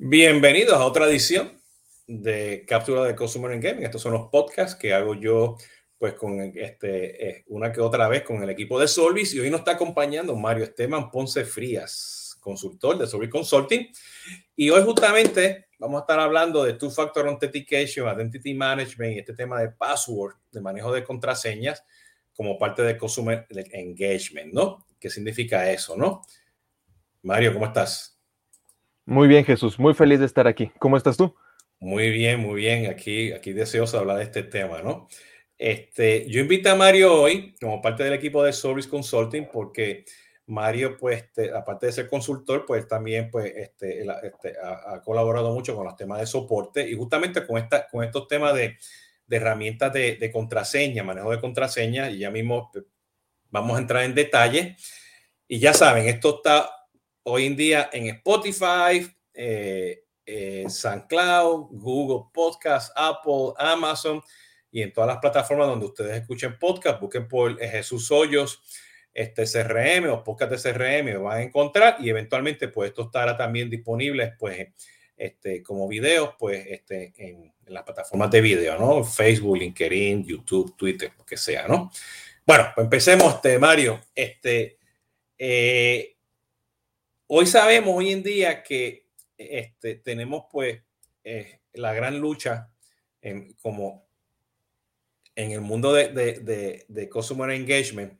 Bienvenidos a otra edición de Cápsula de Consumer and Gaming. Estos son los podcasts que hago yo pues con este, eh, una que otra vez con el equipo de Solvis y hoy nos está acompañando Mario Esteban Ponce Frías, consultor de Solvis Consulting. Y hoy justamente vamos a estar hablando de Two-Factor Authentication, Identity Management y este tema de password, de manejo de contraseñas como parte de Consumer Engagement, ¿no? ¿Qué significa eso, no? Mario, ¿cómo estás? Muy bien, Jesús, muy feliz de estar aquí. ¿Cómo estás tú? Muy bien, muy bien. Aquí, aquí deseoso hablar de este tema, ¿no? Este, yo invito a Mario hoy como parte del equipo de Service Consulting porque Mario, pues, este, aparte de ser consultor, pues también pues, este, este ha, colaborado mucho con los temas de soporte y justamente con, esta, con estos temas de, de herramientas de, de, contraseña, manejo de contraseña, y ya mismo pues, vamos a entrar en detalle. Y ya saben, esto está hoy en día en Spotify, eh, SoundCloud, Google Podcast, Apple, Amazon y en todas las plataformas donde ustedes escuchen podcast, busquen por Jesús Hoyos, este CRM o podcast de CRM, lo van a encontrar y eventualmente pues esto estará también disponible pues este, como videos pues este, en, las plataformas de video, ¿no? Facebook, LinkedIn, YouTube, Twitter, lo que sea, ¿no? Bueno, pues empecemos, este, Mario. Este, eh, Hoy sabemos, hoy en día, que este, tenemos pues eh, la gran lucha en, como en el mundo de, de, de, Customer Engagement,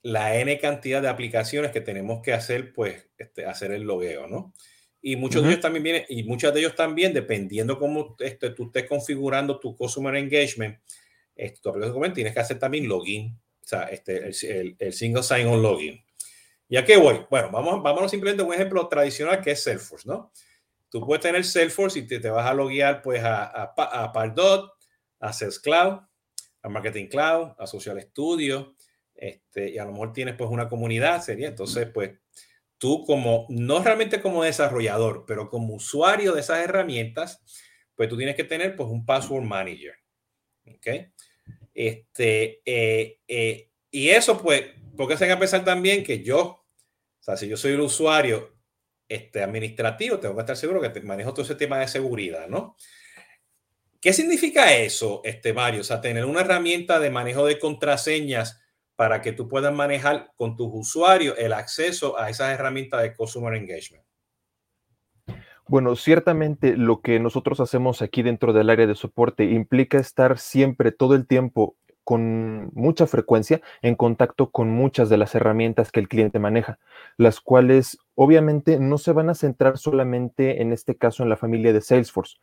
la N cantidad de aplicaciones que tenemos que hacer, pues, este, hacer el logueo, ¿no? Y muchos de ellos también vienen, y muchas de ellos también, dependiendo cómo este, tú estés configurando tu Customer Engagement, este, tu aplicación, tienes que hacer también login, o sea, este, el, el, el single sign-on login. ¿Y a qué voy? Bueno, vamos, vámonos simplemente a un ejemplo tradicional que es Salesforce, ¿no? Tú puedes tener Salesforce y te, te vas a loguear pues a, a, a, Pardot, a Sales Cloud, a Marketing Cloud, a Social Studio, este, y a lo mejor tienes pues una comunidad, sería entonces pues tú como, no realmente como desarrollador, pero como usuario de esas herramientas, pues tú tienes que tener pues un password manager, ¿ok? Este, eh, eh, y eso pues porque se que pensar también que yo, o sea, si yo soy el usuario este, administrativo, tengo que estar seguro que manejo todo ese tema de seguridad, ¿no? ¿Qué significa eso, este Mario? O sea, tener una herramienta de manejo de contraseñas para que tú puedas manejar con tus usuarios el acceso a esas herramientas de Customer Engagement. Bueno, ciertamente lo que nosotros hacemos aquí dentro del área de soporte implica estar siempre, todo el tiempo, con mucha frecuencia en contacto con muchas de las herramientas que el cliente maneja, las cuales obviamente no se van a centrar solamente en este caso en la familia de Salesforce,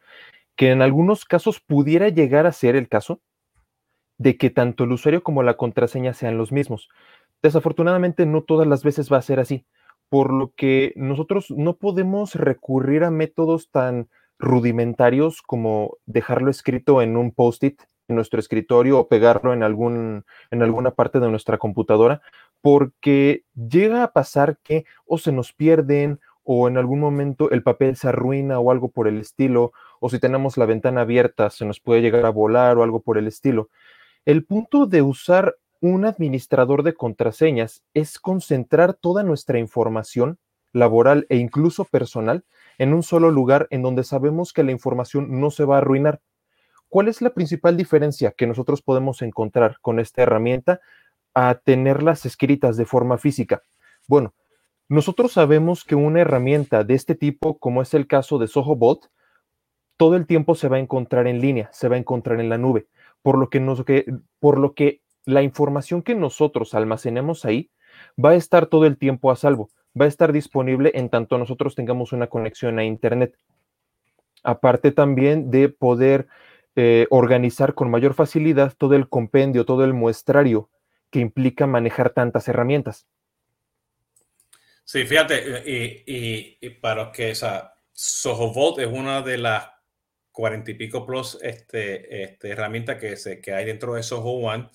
que en algunos casos pudiera llegar a ser el caso de que tanto el usuario como la contraseña sean los mismos. Desafortunadamente no todas las veces va a ser así, por lo que nosotros no podemos recurrir a métodos tan rudimentarios como dejarlo escrito en un post-it en nuestro escritorio o pegarlo en, algún, en alguna parte de nuestra computadora, porque llega a pasar que o se nos pierden o en algún momento el papel se arruina o algo por el estilo, o si tenemos la ventana abierta se nos puede llegar a volar o algo por el estilo. El punto de usar un administrador de contraseñas es concentrar toda nuestra información laboral e incluso personal en un solo lugar en donde sabemos que la información no se va a arruinar ¿Cuál es la principal diferencia que nosotros podemos encontrar con esta herramienta a tenerlas escritas de forma física? Bueno, nosotros sabemos que una herramienta de este tipo, como es el caso de SohoBot, todo el tiempo se va a encontrar en línea, se va a encontrar en la nube, por lo que, nos, por lo que la información que nosotros almacenemos ahí va a estar todo el tiempo a salvo, va a estar disponible en tanto nosotros tengamos una conexión a Internet. Aparte también de poder eh, organizar con mayor facilidad todo el compendio, todo el muestrario que implica manejar tantas herramientas. Sí, fíjate, y, para que, o sea, SohoVault es una de las cuarenta y pico plus este, este, herramientas que, se, que hay dentro de Soho One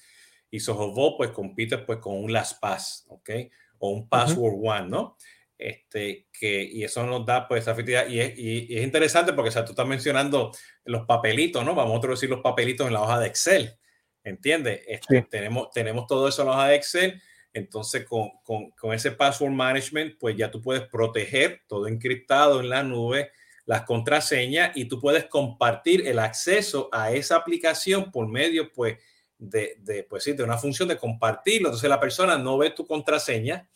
y SohoVault pues compite pues con un LastPass, ¿ok? O un Password One, ¿no? Este, que, y eso nos da pues esa efectividad. Y es, y, es interesante porque o sea, tú estás mencionando los papelitos, ¿no? Vamos a decir los papelitos en la hoja de Excel, ¿entiendes? Este, tenemos, tenemos todo eso en la hoja de Excel. Entonces, con, con, con, ese password management, pues ya tú puedes proteger todo encriptado en la nube, las contraseñas y tú puedes compartir el acceso a esa aplicación por medio, pues, de, de, pues, sí, de una función de compartirlo. Entonces la persona no ve tu contraseña,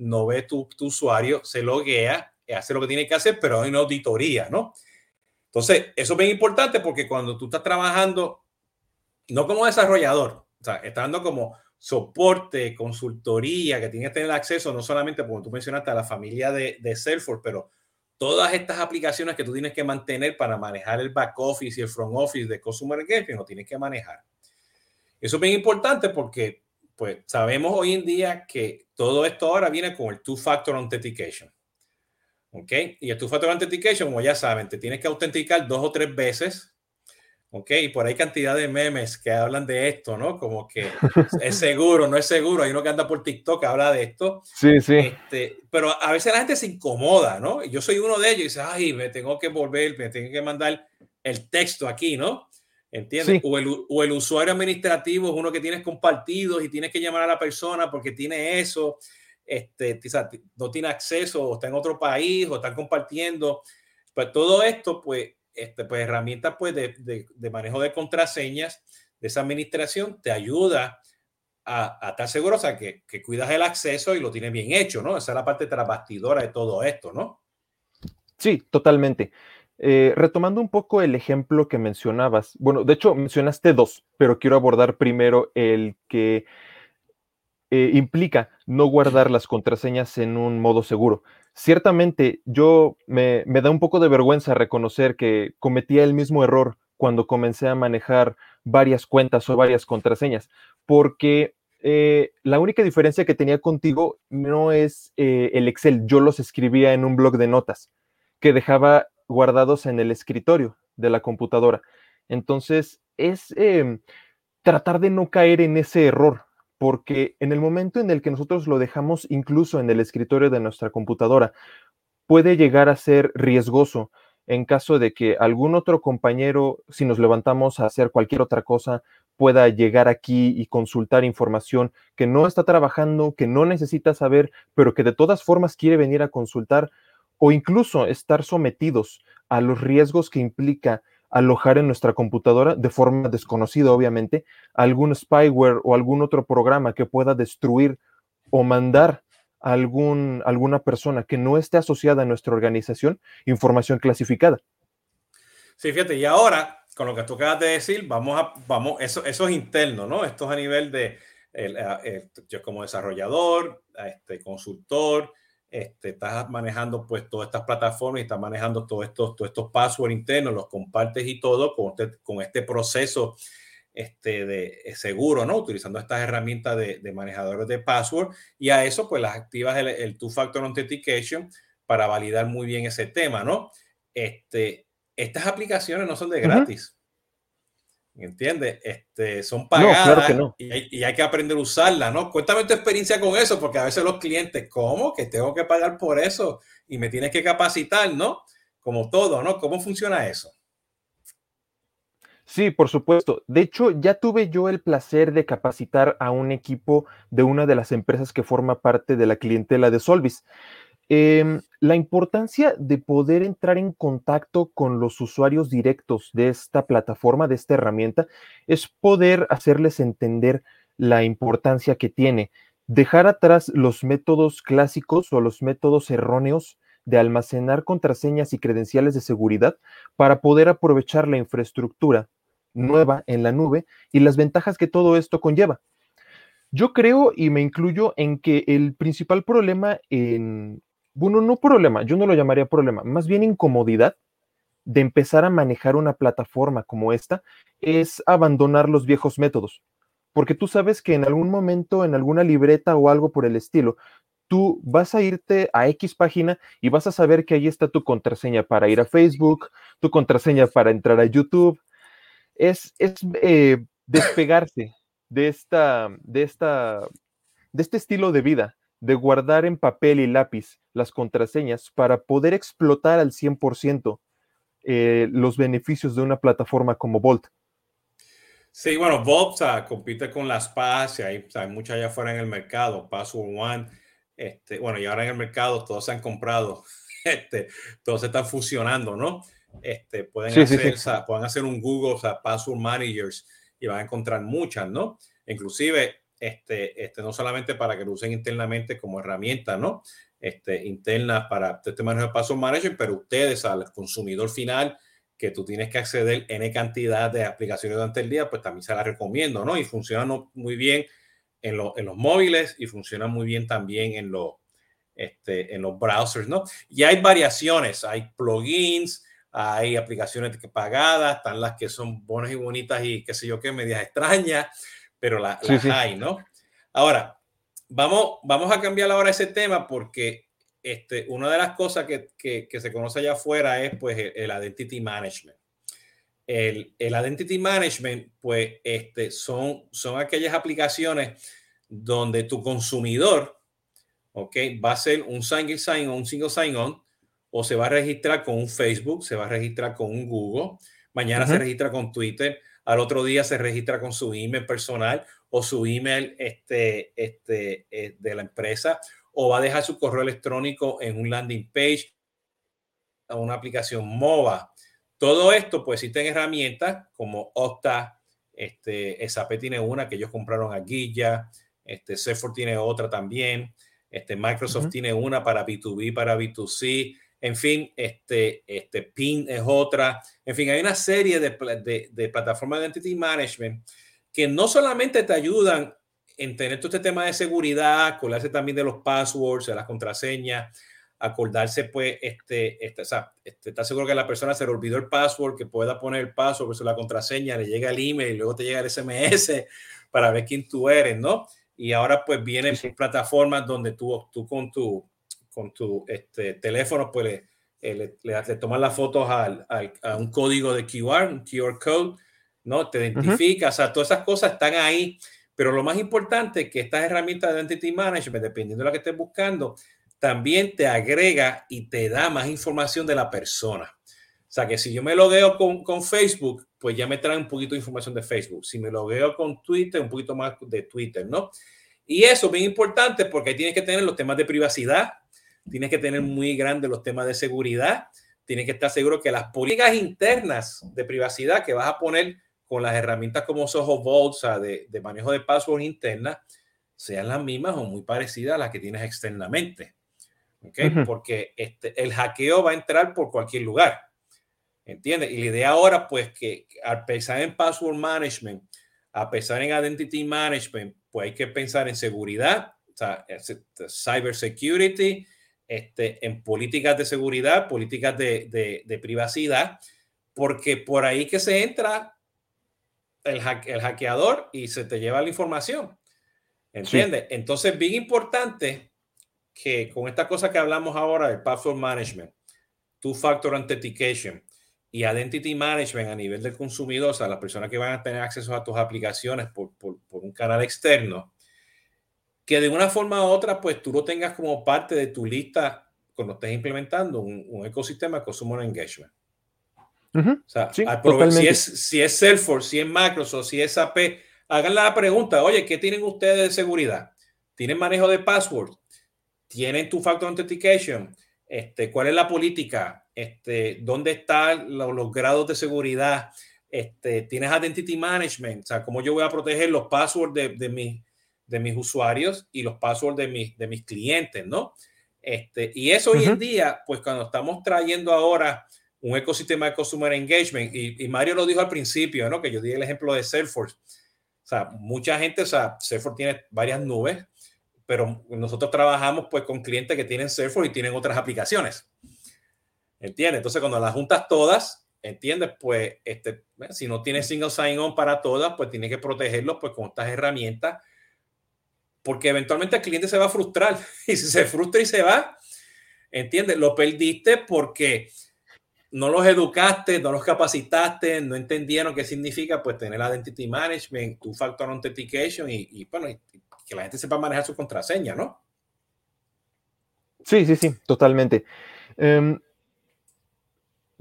no ve tu, usuario, se loguea, hace lo que tiene que hacer, pero hay una auditoría, ¿no? Entonces, eso es bien importante porque cuando tú estás trabajando, no como desarrollador, o sea, estás dando como soporte, consultoría, que tienes que tener acceso no solamente, como tú mencionaste, a la familia de, de Salesforce, pero todas estas aplicaciones que tú tienes que mantener para manejar el back office y el front office de Customer Engagement, lo tienes que manejar. Eso es bien importante porque pues sabemos hoy en día que todo esto ahora viene con el two-factor authentication. ¿Ok? Y el two-factor authentication, como ya saben, te tienes que autenticar dos o tres veces Ok, y por ahí cantidad de memes que hablan de esto, ¿no? Como que es seguro, no es seguro. Hay uno que anda por TikTok que habla de esto. Sí, sí. Este, pero a veces la gente se incomoda, ¿no? Yo soy uno de ellos y dice, ay, me tengo que volver, me tengo que mandar el texto aquí, ¿no? ¿Entiendes? O, el, o, el, usuario administrativo es uno que tienes compartidos y tienes que llamar a la persona porque tiene eso, este, no tiene acceso o está en otro país o están compartiendo. Pues todo esto, pues este, pues, herramientas pues, de, de, manejo de contraseñas de esa administración te ayuda a, a estar seguro, o sea, que, que, cuidas el acceso y lo tienes bien hecho, ¿no? Esa es la parte trasbastidora de todo esto, ¿no? Sí, totalmente. Eh, retomando un poco el ejemplo que mencionabas, bueno, de hecho mencionaste dos, pero quiero abordar primero el que eh, implica no guardar las contraseñas en un modo seguro. Ciertamente yo me, da un poco de vergüenza reconocer que cometía el mismo error cuando comencé a manejar varias cuentas o varias contraseñas, porque eh, la única diferencia que tenía contigo no es el Excel, yo los escribía en un blog de notas que dejaba guardados en el escritorio de la computadora. Entonces, es em, tratar de no caer en ese error, porque en el momento en el que nosotros lo dejamos incluso en el escritorio de nuestra computadora, puede llegar a ser riesgoso en caso de que algún otro compañero, si nos levantamos a hacer cualquier otra cosa, pueda llegar aquí y consultar información que no está trabajando, que no necesita saber, pero que de todas formas quiere venir a consultar, o incluso estar sometidos a los riesgos que implica alojar en nuestra computadora de forma desconocida, obviamente, algún spyware o algún otro programa que pueda destruir o mandar a algún, alguna persona que no esté asociada a nuestra organización información clasificada. Sí, fíjate, y ahora, con lo que tú acabas de decir, vamos a, vamos, eso, eso es interno, ¿no? Esto es a nivel de, yo como desarrollador, este, consultor, este, estás manejando pues todas estas plataformas y estás manejando todos estos, todos estos passwords internos, los compartes y todo con este, con este proceso este, de eh, seguro, ¿no? Utilizando estas herramientas de, de manejadores de password y a eso pues las activas el, el two-factor authentication para validar muy bien ese tema, ¿no? Este, estas aplicaciones no son de gratis. ¿Entiendes? Este, son pagadas y, hay, que aprender a usarla, ¿no? Cuéntame tu experiencia con eso, porque a veces los clientes, ¿cómo? Que tengo que pagar por eso y me tienes que capacitar, ¿no? Como todo, ¿no? ¿Cómo funciona eso? Sí, por supuesto. De hecho, ya tuve yo el placer de capacitar a un equipo de una de las empresas que forma parte de la clientela de Solvis. Em, la importancia de poder entrar en contacto con los usuarios directos de esta plataforma, de esta herramienta, es poder hacerles entender la importancia que tiene. Dejar atrás los métodos clásicos o los métodos erróneos de almacenar contraseñas y credenciales de seguridad para poder aprovechar la infraestructura nueva en la nube y las ventajas que todo esto conlleva. Yo creo y me incluyo en que el principal problema en, bueno, no problema, yo no lo llamaría problema, más bien incomodidad de empezar a manejar una plataforma como esta es abandonar los viejos métodos. Porque tú sabes que en algún momento, en alguna libreta o algo por el estilo, tú vas a irte a X página y vas a saber que ahí está tu contraseña para ir a Facebook, tu contraseña para entrar a YouTube. Es, es eh, despegarse de esta, de esta, de este estilo de vida de guardar en papel y lápiz las contraseñas para poder explotar al 100% eh, los beneficios de una plataforma como Volt. Sí, bueno, Volt compite con las PAS, y hay, hay muchas allá afuera en el mercado, Password One, este, bueno, y ahora en el mercado todos se han comprado este, todos están fusionando, ¿no? Este, pueden, hacer, pueden hacer un Google, o sea, Password Managers y van a encontrar muchas, ¿no? Inclusive, este, este, no solamente para que lo usen internamente como herramienta, ¿no? Este, interna para este manejo de Password Manager, pero ustedes, al consumidor final, que tú tienes que acceder en cantidad de aplicaciones durante el día, pues también se las recomiendo, ¿no? Y funciona muy bien en, en los móviles y funciona muy bien también en, los este, en los browsers, ¿no? Y hay variaciones, hay plugins, hay aplicaciones pagadas, están las que son buenas y bonitas y qué sé yo qué, medias extrañas, pero las hay, ¿no? Ahora, vamos, vamos a cambiar ahora ese tema porque este, una de las cosas que, que, se conoce allá afuera es pues el, identity management. El, el, identity management, pues, este, son, son aquellas aplicaciones donde tu consumidor, ok, va a ser un single sign-on, un single sign-on, o se va a registrar con un Facebook, se va a registrar con un Google, mañana se registra con Twitter, al otro día se registra con su email personal o su email este, este, eh, de la empresa, o va a dejar su correo electrónico en un landing page, a una aplicación MOBA. Todo esto, pues existen herramientas como Okta, este, SAP tiene una que ellos compraron a Guilla, este, Salesforce tiene otra también, este, Microsoft tiene una para B2B, para B2C, en fin, este, este PIN es otra. En fin, hay una serie de, de, plataformas de Identity Management que no solamente te ayudan en tener todo este tema de seguridad, acordarse también de los passwords, de las contraseñas, acordarse, pues, este, este, o sea, este, está seguro que la persona se le olvidó el password, que pueda poner el password, pues, la contraseña, le llega el email y luego te llega el SMS para ver quién tú eres, ¿no? Y ahora, pues, vienen plataformas donde tú, tú con tu con tu este, teléfono, pues le, le, le, tomas las fotos al, a un código de QR, un QR code, ¿no? Te identifica, o sea, todas esas cosas están ahí, pero lo más importante es que estas herramientas de Identity Management, dependiendo de lo que estés buscando, también te agrega y te da más información de la persona. O sea, que si yo me logueo con, con Facebook, pues ya me trae un poquito de información de Facebook. Si me logueo con Twitter, un poquito más de Twitter, ¿no? Y eso es bien importante porque ahí tienes que tener los temas de privacidad, tienes que tener muy grande los temas de seguridad, tienes que estar seguro que las políticas internas de privacidad que vas a poner con las herramientas como Soho Vault, de, de manejo de password interna, sean las mismas o muy parecidas a las que tienes externamente. ¿okay? Porque este, el hackeo va a entrar por cualquier lugar. ¿Entiendes? Y la idea ahora, pues, que al pensar en password management, a pensar en identity management, pues hay que pensar en seguridad, o sea, cyber security, este, en políticas de seguridad, políticas de, de, privacidad, porque por ahí que se entra el, el, hackeador y se te lleva la información. ¿Entiendes? Entonces, bien importante que con esta cosa que hablamos ahora del password management, two-factor authentication y identity management a nivel del consumidor, o sea, las personas que van a tener acceso a tus aplicaciones por, por, por un canal externo, que de una forma u otra, pues tú lo tengas como parte de tu lista cuando estés implementando un, ecosistema de Consumer Engagement. o sea, si, es, si es Salesforce, si es Microsoft, si es SAP, hagan la pregunta, oye, ¿qué tienen ustedes de seguridad? ¿Tienen manejo de password? ¿Tienen tu factor authentication? Este, ¿Cuál es la política? Este, ¿Dónde están los, grados de seguridad? Este, ¿Tienes identity management? O sea, ¿cómo yo voy a proteger los passwords de, de, mi, de mis usuarios y los passwords de mis, de mis clientes, ¿no? Este, y eso hoy en día, pues cuando estamos trayendo ahora un ecosistema de Consumer Engagement, y, Mario lo dijo al principio, ¿no? Que yo di el ejemplo de Salesforce. O sea, mucha gente, o sea, Salesforce tiene varias nubes, pero nosotros trabajamos pues con clientes que tienen Salesforce y tienen otras aplicaciones. ¿Entiendes? Entonces, cuando las juntas todas, ¿entiendes? Pues, este, si no tienes single sign-on para todas, pues tienes que protegerlos pues con estas herramientas porque eventualmente el cliente se va a frustrar y si se frustra y se va, ¿entiendes? Lo perdiste porque no los educaste, no los capacitaste, no entendieron qué significa pues tener identity management, tu factor authentication y, y bueno, que la gente sepa manejar su contraseña, ¿no? Sí, sí, sí, totalmente. Em,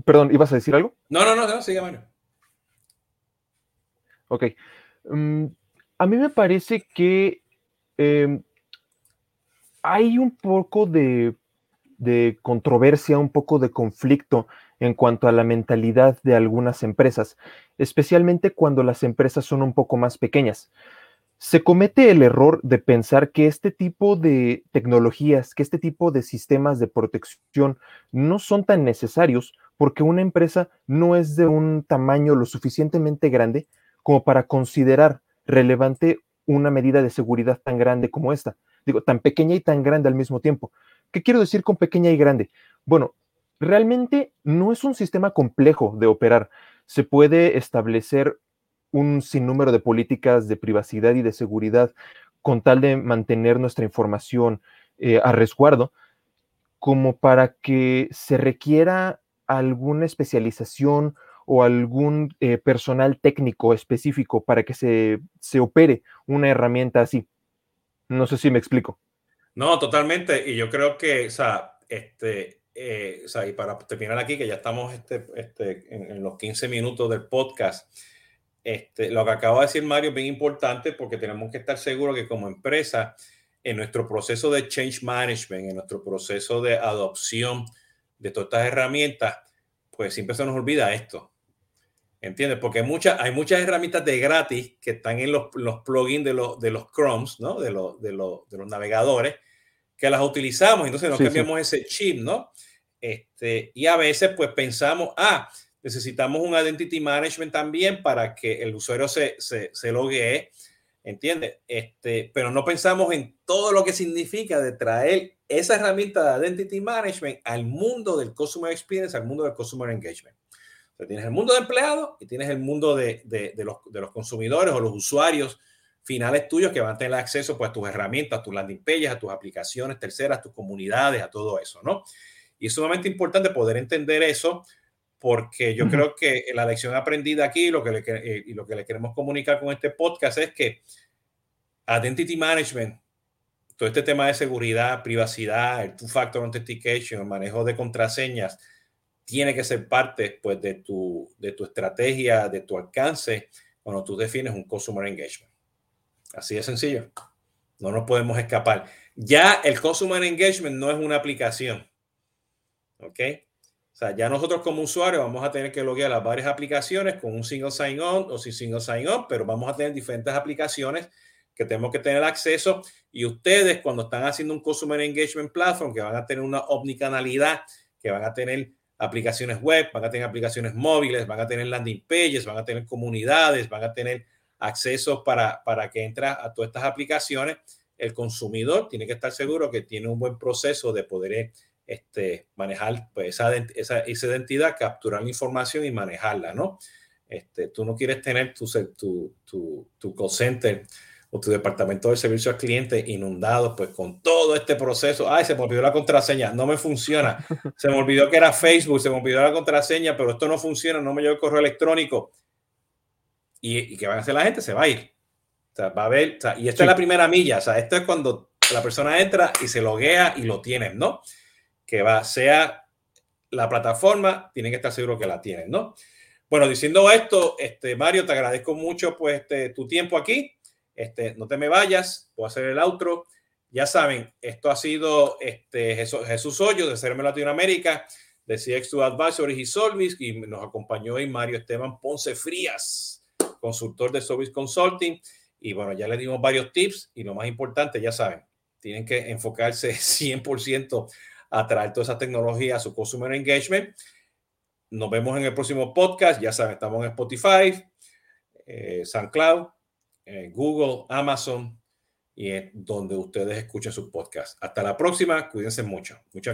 perdón, ¿ibas a decir algo? No, no, no, no sigue, Mario. Ok. Em, a mí me parece que Em, hay un poco de de controversia, un poco de conflicto en cuanto a la mentalidad de algunas empresas, especialmente cuando las empresas son un poco más pequeñas. Se comete el error de pensar que este tipo de tecnologías, que este tipo de sistemas de protección no son tan necesarios porque una empresa no es de un tamaño lo suficientemente grande como para considerar relevante una medida de seguridad tan grande como esta. Digo, tan pequeña y tan grande al mismo tiempo. ¿Qué quiero decir con pequeña y grande? Bueno, realmente no es un sistema complejo de operar. Se puede establecer un sinnúmero de políticas de privacidad y de seguridad con tal de mantener nuestra información eh, a resguardo, como para que se requiera alguna especialización o algún eh, personal técnico específico para que se, se opere una herramienta así. No sé si me explico. No, totalmente. Y yo creo que, o sea, este, eh, o sea, y para terminar aquí, que ya estamos este, este, en, los 15 minutos del podcast, este, lo que acaba de decir Mario es bien importante porque tenemos que estar seguros que como empresa, en nuestro proceso de change management, en nuestro proceso de adopción de todas estas herramientas, pues siempre se nos olvida esto. ¿Entiendes? Porque hay, muchas hay muchas herramientas de gratis que están en los, los plugins de los, de los Chromes, ¿no? De, los, de, los, de los navegadores, que las utilizamos, entonces no cambiamos ese chip, ¿no? Este, y a veces pues pensamos, ah, necesitamos un identity management también para que el usuario se, se, se loguee, ¿entiendes? Este, pero no pensamos en todo lo que significa de traer esa herramienta de identity management al mundo del customer experience, al mundo del customer engagement tienes el mundo de empleados y tienes el mundo de, los, consumidores o los usuarios finales tuyos que van a tener acceso pues, a tus herramientas, a tus landing pages, a tus aplicaciones terceras, a tus comunidades, a todo eso, ¿no? Y es sumamente importante poder entender eso porque yo creo que la lección aprendida aquí lo que le, eh, y lo que le queremos comunicar con este podcast es que Identity Management, todo este tema de seguridad, privacidad, el two-factor authentication, el manejo de contraseñas, tiene que ser parte pues, de, tu, de tu estrategia, de tu alcance, cuando tú defines un Customer Engagement. Así de sencillo. No nos podemos escapar. Ya el Customer Engagement no es una aplicación. ¿Ok? O sea, ya nosotros como usuarios vamos a tener que loguear las varias aplicaciones con un single sign-on o sin single sign-on, pero vamos a tener diferentes aplicaciones que tenemos que tener acceso. Y ustedes, cuando están haciendo un Customer Engagement Platform, que van a tener una omnicanalidad, que van a tener aplicaciones web, van a tener aplicaciones móviles, van a tener landing pages, van a tener comunidades, van a tener acceso para, para que entre a todas estas aplicaciones. El consumidor tiene que estar seguro que tiene un buen proceso de poder este, manejar pues, esa, esa, esa, identidad, capturar la información y manejarla, ¿no? Este, tú no quieres tener tu, tu, tu, tu call center o tu departamento de servicio al cliente inundado, pues con todo este proceso, ay, se me olvidó la contraseña, no me funciona, se me olvidó que era Facebook, se me olvidó la contraseña, pero esto no funciona, no me llegó el correo electrónico. ¿Y, y qué van a hacer la gente? Se va a ir. O sea, va a o sea, y esta es la primera milla, o sea, esto es cuando la persona entra y se loguea y lo tienen, ¿no? Que va, sea la plataforma, tienen que estar seguros que la tienen, ¿no? Bueno, diciendo esto, este, Mario, te agradezco mucho pues, este, tu tiempo aquí. Este, no te me vayas, voy a hacer el outro. Ya saben, esto ha sido este, Jesús, Jesús Hoyo de CRM Latinoamérica, de CX2 Advisory y Solvis, y nos acompañó hoy Mario Esteban Ponce Frías, consultor de Service Consulting. Y bueno, ya le dimos varios tips y lo más importante, ya saben, tienen que enfocarse 100% a traer toda esa tecnología a su Customer Engagement. Nos vemos en el próximo podcast. Ya saben, estamos en Spotify, eh, SoundCloud, eh, Google, Amazon y donde ustedes escuchen sus podcasts. Hasta la próxima, cuídense mucho. Muchas